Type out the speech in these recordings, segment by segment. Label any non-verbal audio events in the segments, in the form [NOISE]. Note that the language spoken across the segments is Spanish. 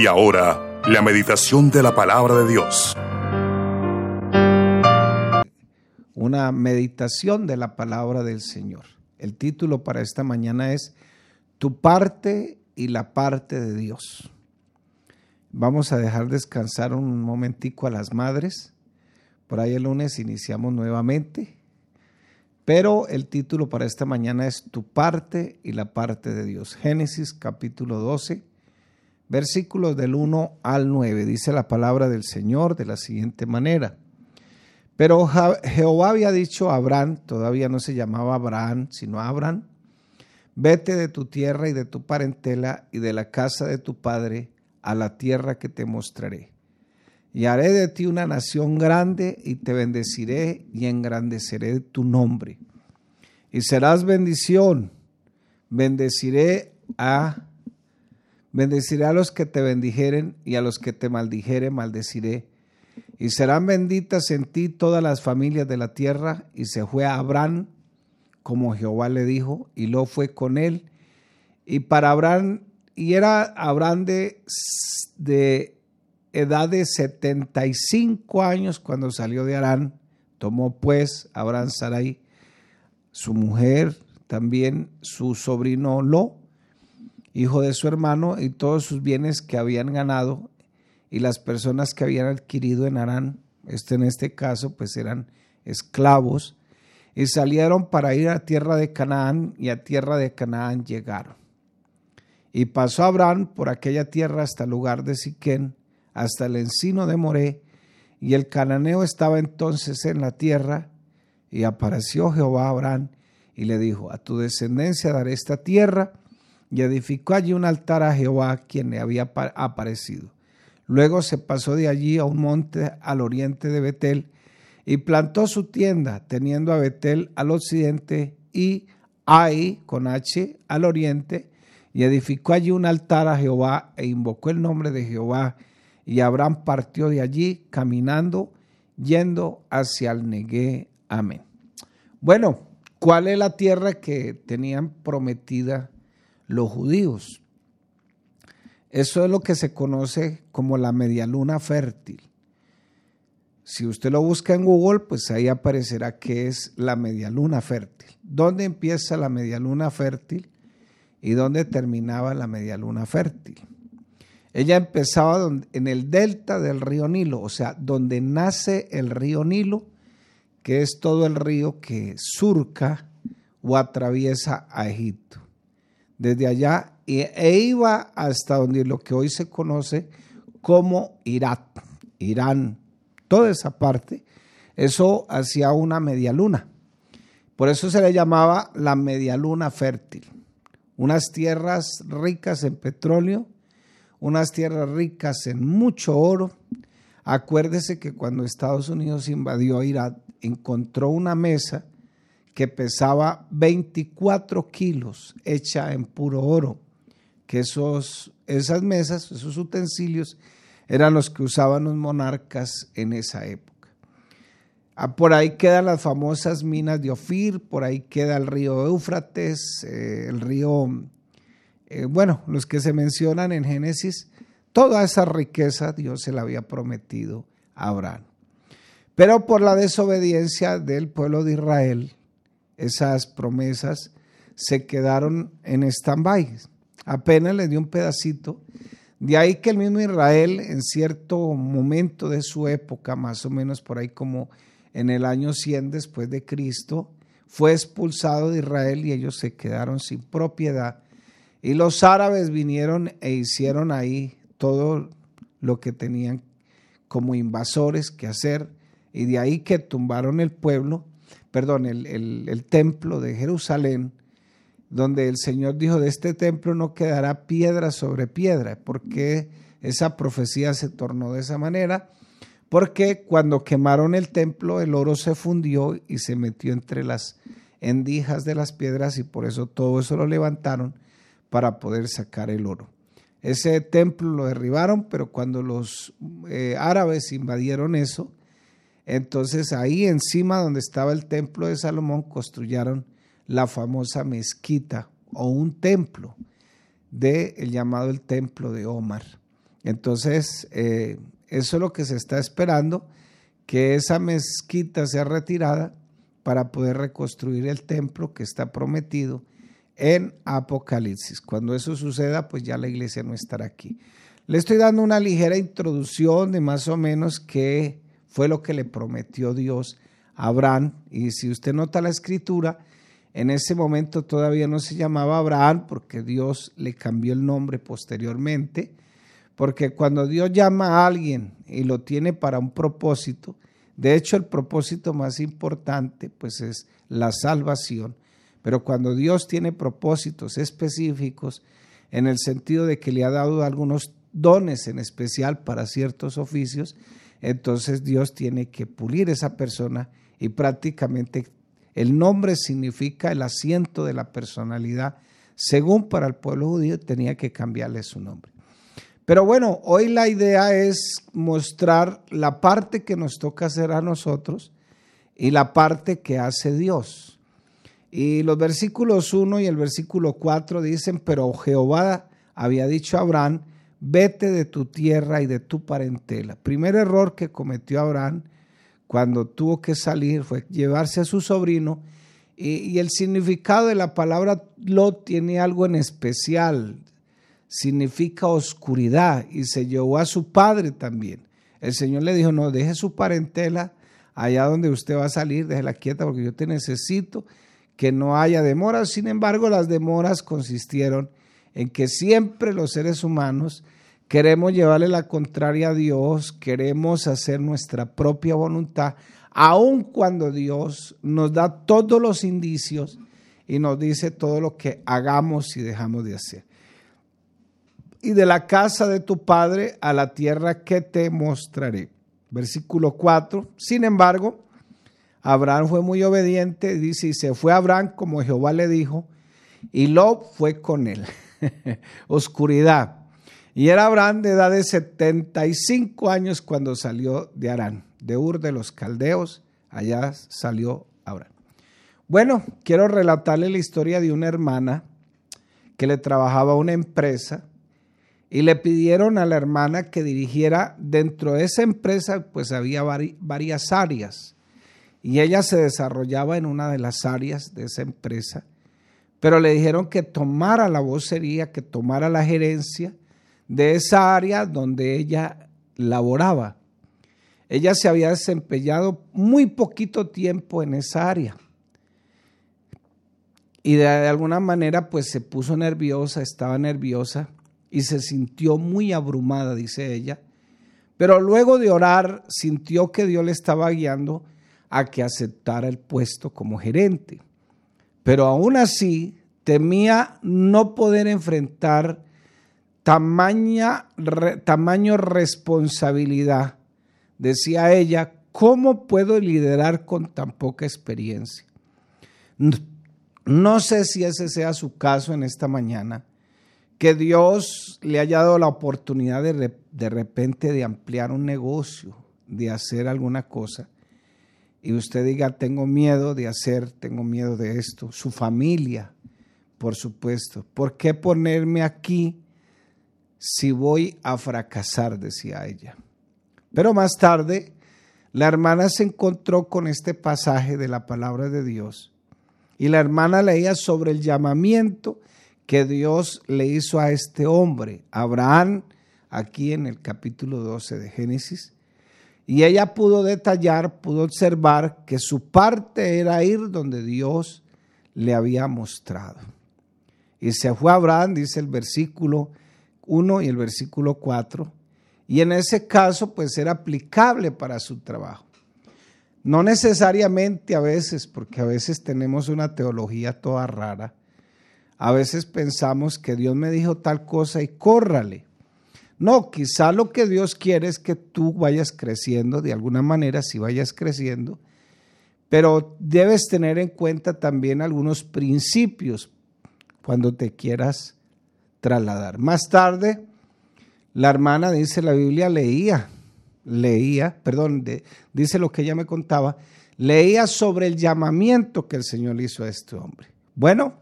Y ahora, la meditación de la palabra de Dios. Una meditación de la palabra del Señor. El título para esta mañana es Tu parte y la parte de Dios. Vamos a dejar descansar un momentico a las madres. Por ahí el lunes iniciamos nuevamente. Pero el título para esta mañana es Tu parte y la parte de Dios. Génesis capítulo 12, versículos del 1 al 9. Dice la palabra del Señor de la siguiente manera. Pero Jehová había dicho a Abraham, todavía no se llamaba Abraham, sino Abraham, vete de tu tierra y de tu parentela y de la casa de tu padre a la tierra que te mostraré. Y haré de ti una nación grande y te bendeciré y engrandeceré tu nombre. Y serás bendición. Bendeciré a bendeciré a los que te bendijeren y a los que te maldijeren maldeciré. Y serán benditas en ti todas las familias de la tierra. Y se fue a Abraham como Jehová le dijo, y lo fue con él. Y para Abraham y era Abraham de, de edad de 75 años cuando salió de Arán. Tomó pues Abraham Sarai, su mujer, también su sobrino Lo, hijo de su hermano, y todos sus bienes que habían ganado y las personas que habían adquirido en Arán, este en este caso, pues eran esclavos, y salieron para ir a tierra de Canaán, y a tierra de Canaán llegaron. Y pasó Abraham por aquella tierra hasta el lugar de Siquén, hasta el encino de Moré, y el cananeo estaba entonces en la tierra, y apareció Jehová a Abraham y le dijo, a tu descendencia daré esta tierra, y edificó allí un altar a Jehová, quien le había aparecido. Luego se pasó de allí a un monte al oriente de Betel, y plantó su tienda, teniendo a Betel al occidente y Ai con H al oriente, y edificó allí un altar a Jehová e invocó el nombre de Jehová. Y Abraham partió de allí caminando, yendo hacia el Negué. Amén. Bueno, ¿cuál es la tierra que tenían prometida los judíos? Eso es lo que se conoce como la medialuna fértil. Si usted lo busca en Google, pues ahí aparecerá que es la medialuna fértil. ¿Dónde empieza la medialuna fértil? y dónde terminaba la media luna fértil. Ella empezaba en el delta del río Nilo, o sea, donde nace el río Nilo, que es todo el río que surca o atraviesa a Egipto. Desde allá e iba hasta donde lo que hoy se conoce como Irak, Irán, toda esa parte, eso hacía una media luna. Por eso se le llamaba la media luna fértil unas tierras ricas en petróleo, unas tierras ricas en mucho oro. Acuérdese que cuando Estados Unidos invadió Irak, encontró una mesa que pesaba 24 kilos, hecha en puro oro, que esos, esas mesas, esos utensilios, eran los que usaban los monarcas en esa época. Ah, por ahí quedan las famosas minas de Ofir, por ahí queda el río Éufrates, eh, el río, eh, bueno, los que se mencionan en Génesis, toda esa riqueza Dios se la había prometido a Abraham. Pero por la desobediencia del pueblo de Israel, esas promesas se quedaron en stand-by. Apenas le dio un pedacito. De ahí que el mismo Israel, en cierto momento de su época, más o menos por ahí como en el año 100 después de Cristo, fue expulsado de Israel y ellos se quedaron sin propiedad. Y los árabes vinieron e hicieron ahí todo lo que tenían como invasores que hacer, y de ahí que tumbaron el pueblo, perdón, el, el templo de Jerusalén, donde el Señor dijo, de este templo no quedará piedra sobre piedra, porque esa profecía se tornó de esa manera porque cuando quemaron el templo el oro se fundió y se metió entre las endijas de las piedras y por eso todo eso lo levantaron para poder sacar el oro. Ese templo lo derribaron, pero cuando los eh, árabes invadieron eso, entonces ahí encima donde estaba el templo de Salomón construyeron la famosa mezquita o un templo de el llamado el templo de Omar. Entonces, eh, eso es lo que se está esperando, que esa mezquita sea retirada para poder reconstruir el templo que está prometido en Apocalipsis. Cuando eso suceda, pues ya la iglesia no estará aquí. Le estoy dando una ligera introducción de más o menos qué fue lo que le prometió Dios a Abraham. Y si usted nota la escritura, en ese momento todavía no se llamaba Abraham porque Dios le cambió el nombre posteriormente. Porque cuando Dios llama a alguien y lo tiene para un propósito, de hecho el propósito más importante pues es la salvación. Pero cuando Dios tiene propósitos específicos, en el sentido de que le ha dado algunos dones en especial para ciertos oficios, entonces Dios tiene que pulir esa persona y prácticamente el nombre significa el asiento de la personalidad. Según para el pueblo judío tenía que cambiarle su nombre. Pero bueno, hoy la idea es mostrar la parte que nos toca hacer a nosotros y la parte que hace Dios. Y los versículos 1 y el versículo 4 dicen, pero Jehová había dicho a Abraham, vete de tu tierra y de tu parentela. Primer error que cometió Abraham cuando tuvo que salir fue llevarse a su sobrino y, el significado de la palabra Lot tiene algo en especial, significa oscuridad y se llevó a su padre también. El Señor le dijo, no, deje su parentela allá donde usted va a salir, déjela quieta porque yo te necesito, que no haya demoras. Sin embargo, las demoras consistieron en que siempre los seres humanos queremos llevarle la contraria a Dios, queremos hacer nuestra propia voluntad, aun cuando Dios nos da todos los indicios y nos dice todo lo que hagamos y dejamos de hacer. Y de la casa de tu padre a la tierra que te mostraré. Versículo 4. Sin embargo, Abraham fue muy obediente, dice, y se fue Abraham como Jehová le dijo, y Lot fue con él. [LAUGHS] oscuridad. Y era Abraham de edad de 75 años cuando salió de Arán, de Ur de los Caldeos, allá salió Abraham. Bueno, quiero relatarle la historia de una hermana que le trabajaba a una empresa y le pidieron a la hermana que dirigiera dentro de esa empresa, pues había varias áreas y ella se desarrollaba en una de las áreas de esa empresa pero le dijeron que tomara la vocería, que tomara la gerencia de esa área donde ella laboraba. Ella se había desempeñado muy poquito tiempo en esa área. Y de, alguna manera pues se puso nerviosa, estaba nerviosa y se sintió muy abrumada, dice ella. Pero luego de orar sintió que Dios le estaba guiando a que aceptara el puesto como gerente. Pero aún así temía no poder enfrentar tamaña, tamaño responsabilidad. Decía ella, ¿cómo puedo liderar con tan poca experiencia? No, sé si ese sea su caso en esta mañana, que Dios le haya dado la oportunidad de, de repente de ampliar un negocio, de hacer alguna cosa y usted diga, tengo miedo de hacer, tengo miedo de esto, su familia, por supuesto. ¿Por qué ponerme aquí si voy a fracasar? decía ella. Pero más tarde, la hermana se encontró con este pasaje de la palabra de Dios y la hermana leía sobre el llamamiento que Dios le hizo a este hombre, Abraham, aquí en el capítulo 12 de Génesis y ella pudo detallar, pudo observar que su parte era ir donde Dios le había mostrado. Y se fue a Abraham, dice el versículo 1 y el versículo 4, y en ese caso pues era aplicable para su trabajo. No necesariamente a veces, porque a veces tenemos una teología toda rara. A veces pensamos que Dios me dijo tal cosa y córrale. No, quizá lo que Dios quiere es que tú vayas creciendo, de alguna manera, si vayas creciendo, pero debes tener en cuenta también algunos principios cuando te quieras trasladar. Más tarde, la hermana, dice la Biblia, leía, leía, perdón, dice lo que ella me contaba, leía sobre el llamamiento que el Señor hizo a este hombre. Bueno,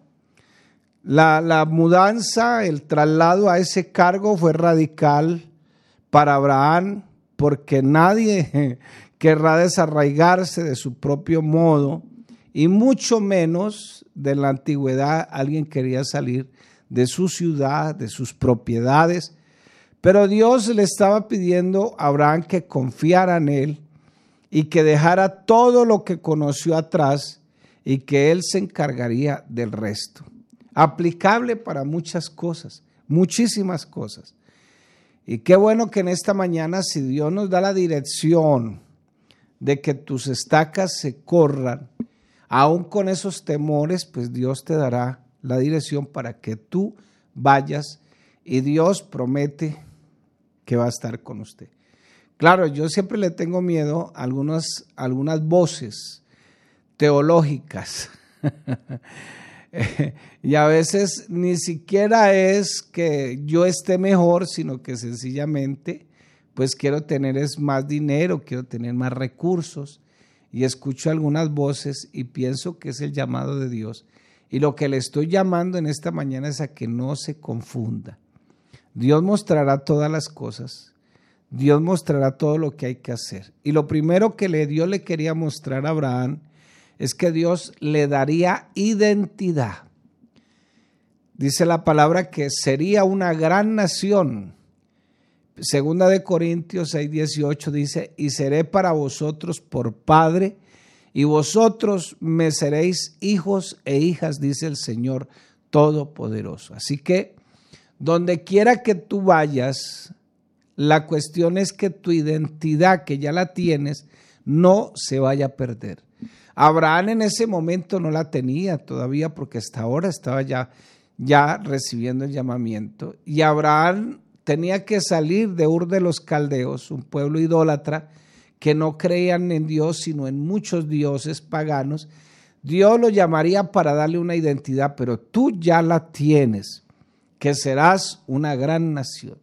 la, mudanza, el traslado a ese cargo fue radical, para Abraham, porque nadie [LAUGHS] querrá desarraigarse de su propio modo, y mucho menos de la antigüedad alguien quería salir de su ciudad, de sus propiedades. Pero Dios le estaba pidiendo a Abraham que confiara en él y que dejara todo lo que conoció atrás y que él se encargaría del resto. Aplicable para muchas cosas, muchísimas cosas. Y qué bueno que en esta mañana, si Dios nos da la dirección de que tus estacas se corran, aún con esos temores, pues Dios te dará la dirección para que tú vayas y Dios promete que va a estar con usted. Claro, yo siempre le tengo miedo a algunas, algunas voces teológicas. [LAUGHS] [LAUGHS] y a veces ni siquiera es que yo esté mejor, sino que sencillamente pues quiero tener es más dinero, quiero tener más recursos y escucho algunas voces y pienso que es el llamado de Dios. Y lo que le estoy llamando en esta mañana es a que no se confunda. Dios mostrará todas las cosas. Dios mostrará todo lo que hay que hacer. Y lo primero que le, Dios le quería mostrar a Abraham es que Dios le daría identidad. Dice la palabra que sería una gran nación. Segunda de Corintios 6, 18 dice, y seré para vosotros por Padre, y vosotros me seréis hijos e hijas, dice el Señor Todopoderoso. Así que, donde quiera que tú vayas, la cuestión es que tu identidad, que ya la tienes, no se vaya a perder. Abraham en ese momento no la tenía todavía porque hasta ahora estaba ya, ya recibiendo el llamamiento. Y Abraham tenía que salir de Ur de los Caldeos, un pueblo idólatra que no creían en Dios, sino en muchos dioses paganos. Dios lo llamaría para darle una identidad, pero tú ya la tienes, que serás una gran nación.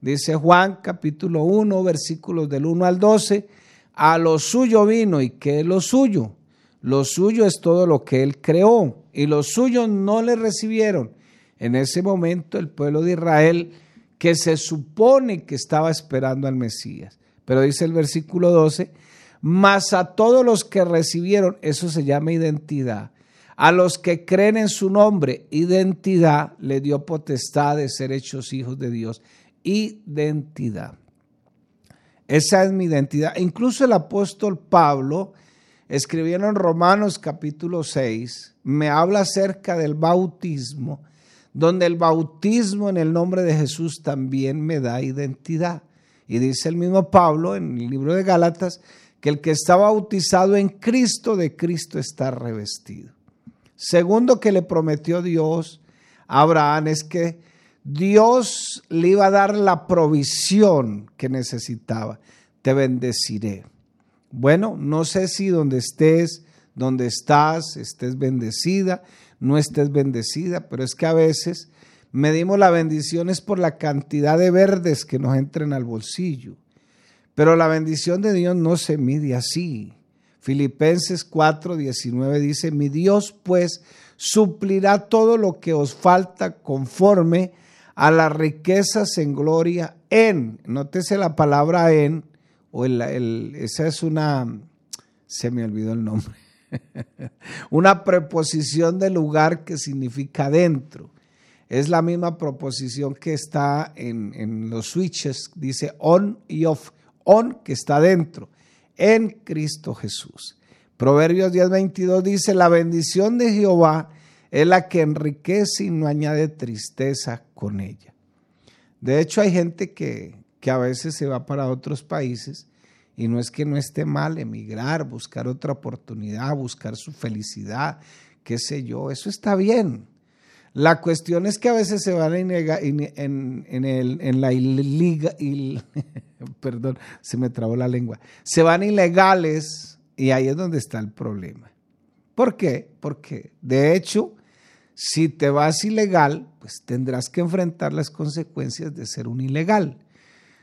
Dice Juan capítulo 1, versículos del 1 al 12, a lo suyo vino y que es lo suyo. Lo suyo es todo lo que él creó y los suyos no le recibieron. En ese momento el pueblo de Israel que se supone que estaba esperando al Mesías. Pero dice el versículo 12, mas a todos los que recibieron, eso se llama identidad, a los que creen en su nombre, identidad, le dio potestad de ser hechos hijos de Dios. Identidad. Esa es mi identidad. Incluso el apóstol Pablo, escribiendo en Romanos capítulo 6, me habla acerca del bautismo donde el bautismo en el nombre de Jesús también me da identidad. Y dice el mismo Pablo en el libro de Gálatas que el que está bautizado en Cristo, de Cristo está revestido. Segundo que le prometió Dios a Abraham es que Dios le iba a dar la provisión que necesitaba. Te bendeciré. Bueno, no sé si donde estés, donde estás, estés bendecida no estés bendecida, pero es que a veces medimos la bendición es por la cantidad de verdes que nos entren al bolsillo. Pero la bendición de Dios no se mide así. Filipenses 4:19 dice, mi Dios pues suplirá todo lo que os falta conforme a las riquezas en gloria en, nótese la palabra en, o el, esa es una, se me olvidó el nombre, [LAUGHS] Una preposición de lugar que significa dentro. Es la misma proposición que está en, los switches, dice on y off. On que está dentro, en Cristo Jesús. Proverbios 10:22 dice, la bendición de Jehová es la que enriquece y no añade tristeza con ella. De hecho, hay gente que, que a veces se va para otros países y no es que no esté mal emigrar, buscar otra oportunidad, buscar su felicidad, qué sé yo, eso está bien. La cuestión es que a veces se van en, en, la iliga, [LAUGHS] perdón, se me trabó la lengua, se van ilegales y ahí es donde está el problema. ¿Por qué? Porque de hecho, si te vas ilegal, pues tendrás que enfrentar las consecuencias de ser un ilegal.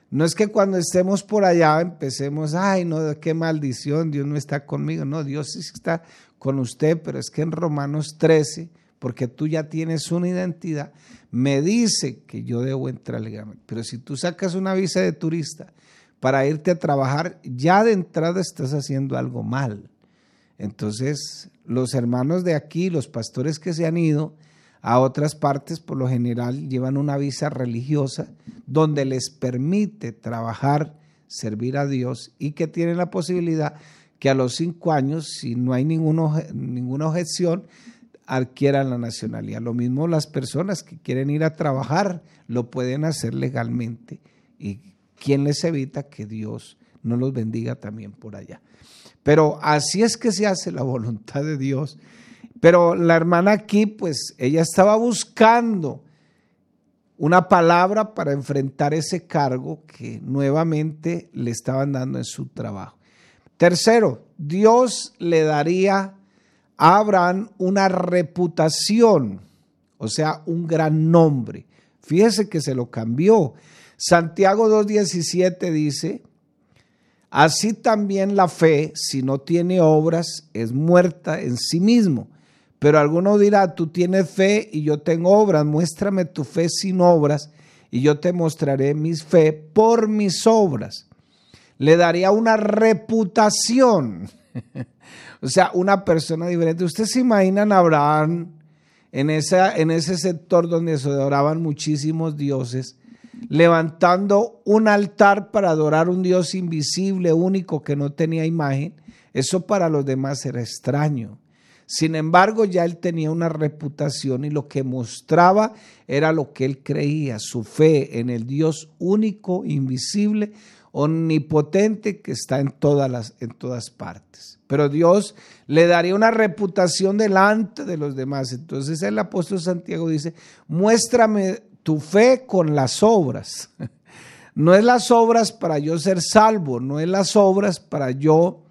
No es que cuando estemos por allá empecemos, ay, no, qué maldición, Dios no está conmigo. No, Dios sí está con usted, pero es que en Romanos 13, porque tú ya tienes una identidad, me dice que yo debo entrar legalmente. Pero si tú sacas una visa de turista para irte a trabajar, ya de entrada estás haciendo algo mal. Entonces, los hermanos de aquí, los pastores que se han ido a otras partes, por lo general llevan una visa religiosa donde les permite trabajar, servir a Dios y que tienen la posibilidad que a los cinco años, si no hay ninguna, objeción, adquieran la nacionalidad. Lo mismo las personas que quieren ir a trabajar lo pueden hacer legalmente. ¿Y quién les evita que Dios no los bendiga también por allá? Pero así es que se hace la voluntad de Dios. Pero la hermana aquí, pues ella estaba buscando una palabra para enfrentar ese cargo que nuevamente le estaban dando en su trabajo. Tercero, Dios le daría a Abraham una reputación, o sea, un gran nombre. Fíjese que se lo cambió. Santiago 2.17 dice, Así también la fe, si no tiene obras, es muerta en sí mismo. Pero alguno dirá, tú tienes fe y yo tengo obras, muéstrame tu fe sin obras y yo te mostraré mi fe por mis obras. Le daría una reputación, [LAUGHS] o sea, una persona diferente. Ustedes se imaginan a Abraham en, en ese sector donde se adoraban muchísimos dioses levantando un altar para adorar un Dios invisible, único, que no tenía imagen, eso para los demás era extraño. Sin embargo, ya él tenía una reputación y lo que mostraba era lo que él creía, su fe en el Dios único, invisible, omnipotente que está en todas, las, en todas partes. Pero Dios le daría una reputación delante de los demás. Entonces el apóstol Santiago dice, muéstrame tu fe con las obras. No es las obras para yo ser salvo, no es las obras para yo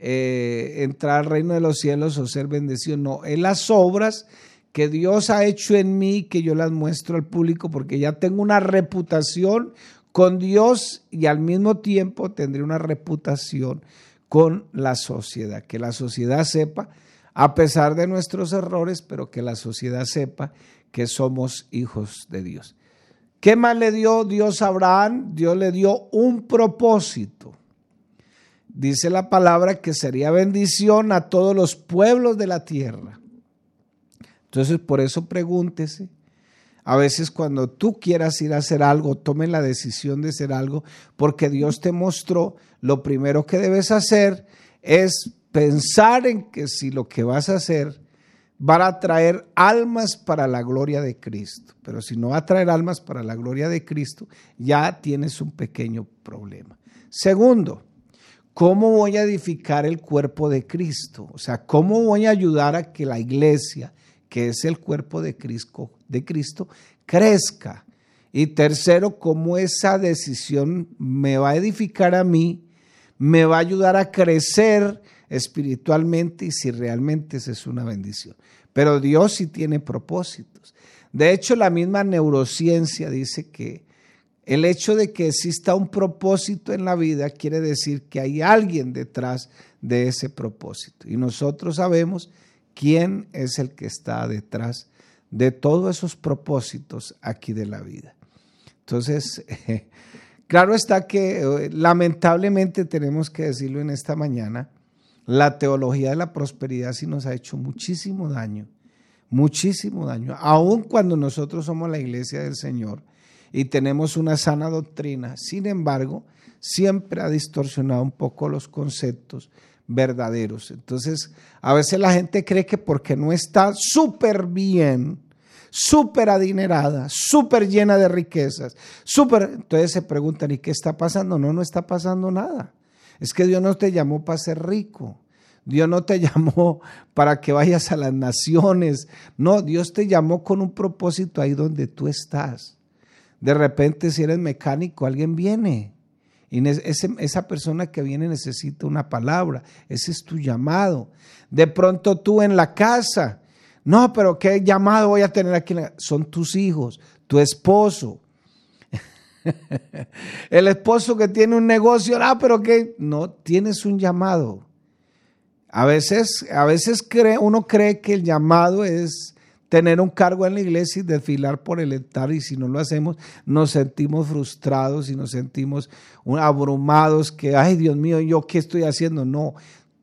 eh, entrar al reino de los cielos o ser bendecido, no, es las obras que Dios ha hecho en mí que yo las muestro al público porque ya tengo una reputación con Dios y al mismo tiempo tendré una reputación con la sociedad, que la sociedad sepa, a pesar de nuestros errores, pero que la sociedad sepa que somos hijos de Dios. ¿Qué más le dio Dios a Abraham? Dios le dio un propósito. Dice la palabra que sería bendición a todos los pueblos de la tierra. Entonces, por eso pregúntese. A veces cuando tú quieras ir a hacer algo, tome la decisión de hacer algo, porque Dios te mostró, lo primero que debes hacer es pensar en que si lo que vas a hacer van a traer almas para la gloria de Cristo. Pero si no va a traer almas para la gloria de Cristo, ya tienes un pequeño problema. Segundo, ¿cómo voy a edificar el cuerpo de Cristo? O sea, ¿cómo voy a ayudar a que la iglesia, que es el cuerpo de Cristo, de Cristo crezca? Y tercero, ¿cómo esa decisión me va a edificar a mí? Me va a ayudar a crecer espiritualmente y si realmente esa es una bendición. Pero Dios sí tiene propósitos. De hecho, la misma neurociencia dice que el hecho de que exista un propósito en la vida quiere decir que hay alguien detrás de ese propósito. Y nosotros sabemos quién es el que está detrás de todos esos propósitos aquí de la vida. Entonces, [LAUGHS] claro está que eh, lamentablemente tenemos que decirlo en esta mañana, la teología de la prosperidad sí nos ha hecho muchísimo daño, muchísimo daño. Aun cuando nosotros somos la iglesia del Señor y tenemos una sana doctrina, sin embargo, siempre ha distorsionado un poco los conceptos verdaderos. Entonces, a veces la gente cree que porque no está súper bien, súper adinerada, súper llena de riquezas, súper, entonces se preguntan, ¿y qué está pasando? No, no está pasando nada. Es que Dios no te llamó para ser rico. Dios no te [LAUGHS] llamó para que vayas a las naciones. No, Dios te llamó con un propósito ahí donde tú estás. De repente, si eres mecánico, alguien viene. Y esa persona que viene necesita una palabra. Ese es tu llamado. De pronto tú en la casa. No, pero ¿qué llamado voy a tener aquí? Son tus hijos, tu esposo, [LAUGHS] el esposo que tiene un negocio, ah, pero que no tienes un llamado. A veces, a veces cree, uno cree que el llamado es tener un cargo en la iglesia y desfilar por el altar y si no lo hacemos nos sentimos frustrados y nos sentimos abrumados que, ay Dios mío, ¿yo qué estoy haciendo? No,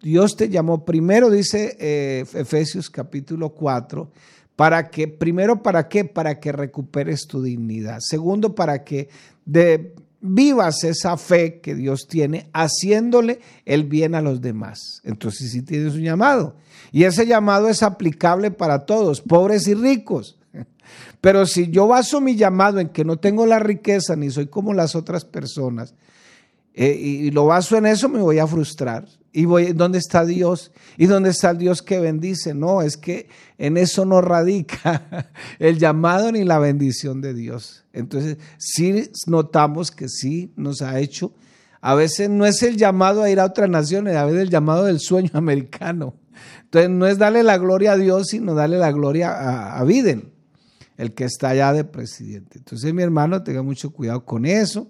Dios te llamó primero, dice eh, Efesios capítulo 4, para que, primero, ¿para qué? Para que recuperes tu dignidad. Segundo, para que de, vivas esa fe que Dios tiene haciéndole el bien a los demás. Entonces sí tienes un llamado. Y ese llamado es aplicable para todos, pobres y ricos. Pero si yo baso mi llamado en que no tengo la riqueza ni soy como las otras personas, eh, y lo baso en eso, me voy a frustrar. ¿Y voy, dónde está Dios? ¿Y dónde está el Dios que bendice? No, es que en eso no radica [LAUGHS] el llamado ni la bendición de Dios. Entonces, sí notamos que sí nos ha hecho. A veces no es el llamado a ir a otras naciones, a veces el llamado del sueño [LAUGHS] americano. Entonces, no es darle la gloria a Dios, sino darle la gloria a, a Biden, el que está allá de presidente. Entonces, mi hermano, tenga mucho cuidado con eso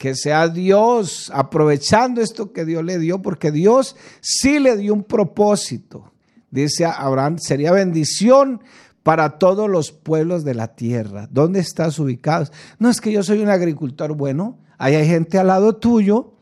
que sea Dios aprovechando esto que Dios le dio, porque Dios sí le dio un propósito. Dice Abraham, sería bendición para todos los pueblos de la tierra. ¿Dónde estás ubicado? No es que yo soy un agricultor bueno, ahí hay gente al lado tuyo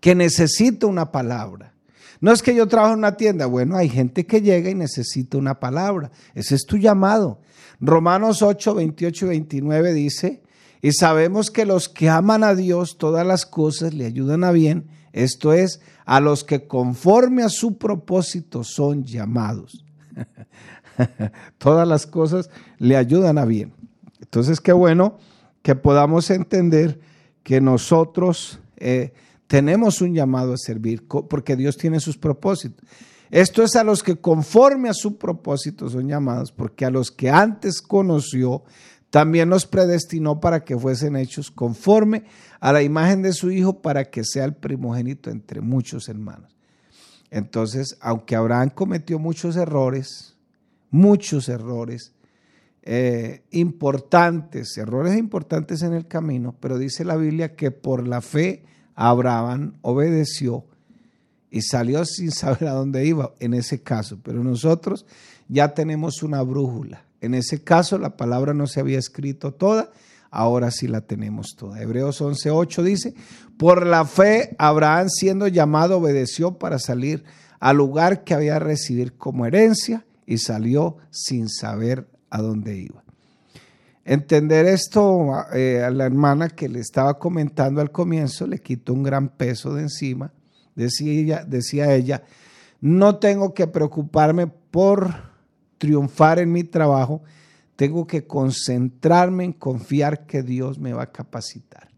que necesita una palabra. No es que yo trabajo en una tienda, bueno, hay gente que llega y necesita una palabra. Ese es tu llamado. Romanos 8, 28 y 29 dice, y sabemos que los que aman a Dios, todas las cosas le ayudan a bien, esto es, a los que conforme a su propósito son llamados. [LAUGHS] todas las cosas le ayudan a bien. Entonces, qué bueno que podamos entender que nosotros eh, tenemos un llamado a servir, porque Dios tiene sus propósitos. Esto es a los que conforme a su propósito son llamados, porque a los que antes conoció, también nos predestinó para que fuesen hechos conforme a la imagen de su Hijo para que sea el primogénito entre muchos hermanos. Entonces, aunque Abraham cometió muchos errores, muchos errores eh, importantes, errores importantes en el camino, pero dice la Biblia que por la fe Abraham obedeció y salió sin saber a dónde iba en ese caso. Pero nosotros ya tenemos una brújula en ese caso la palabra no se había escrito toda, ahora sí la tenemos toda. Hebreos 11:8 dice, por la fe Abraham siendo llamado obedeció para salir al lugar que había recibir como herencia y salió sin saber a dónde iba. Entender esto eh, a la hermana que le estaba comentando al comienzo le quitó un gran peso de encima. Decía decía ella no tengo que preocuparme por triunfar en mi trabajo, tengo que concentrarme en confiar que Dios me va a capacitar.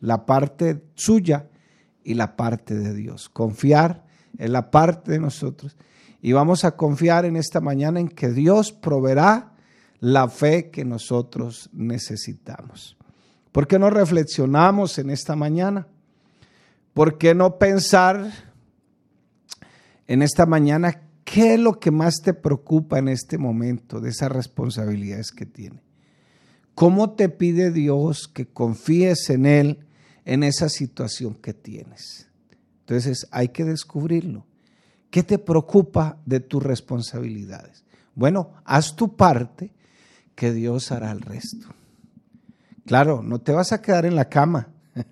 La parte suya y la parte de Dios. Confiar en la parte de nosotros. Y vamos a confiar en esta mañana en que Dios proveerá la fe que nosotros necesitamos. ¿Por qué no reflexionamos en esta mañana? ¿Por qué no pensar en esta mañana ¿Qué es lo que más te preocupa en este momento de esas responsabilidades que tiene? ¿Cómo te pide Dios que confíes en Él en esa situación que tienes? Entonces hay que descubrirlo. ¿Qué te preocupa de tus responsabilidades? Bueno, haz tu parte que Dios hará el resto. Claro, no te vas a quedar en la cama [LAUGHS]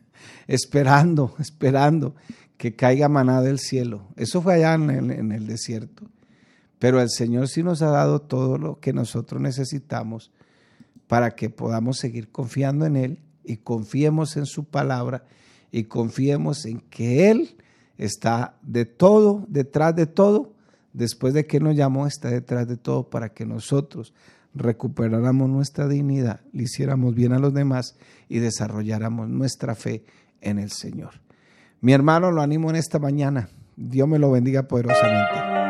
esperando, esperando que caiga maná del cielo. Eso fue allá en el, en el, desierto. Pero el Señor sí nos ha dado todo lo que nosotros necesitamos para que podamos seguir confiando en Él y confiemos en su palabra y confiemos en que Él está de todo, detrás de todo. Después de que nos llamó, está detrás de todo para que nosotros recuperáramos nuestra dignidad, le hiciéramos bien a los demás y desarrolláramos nuestra fe en el Señor. Mi hermano, lo animo en esta mañana. Dios me lo bendiga poderosamente.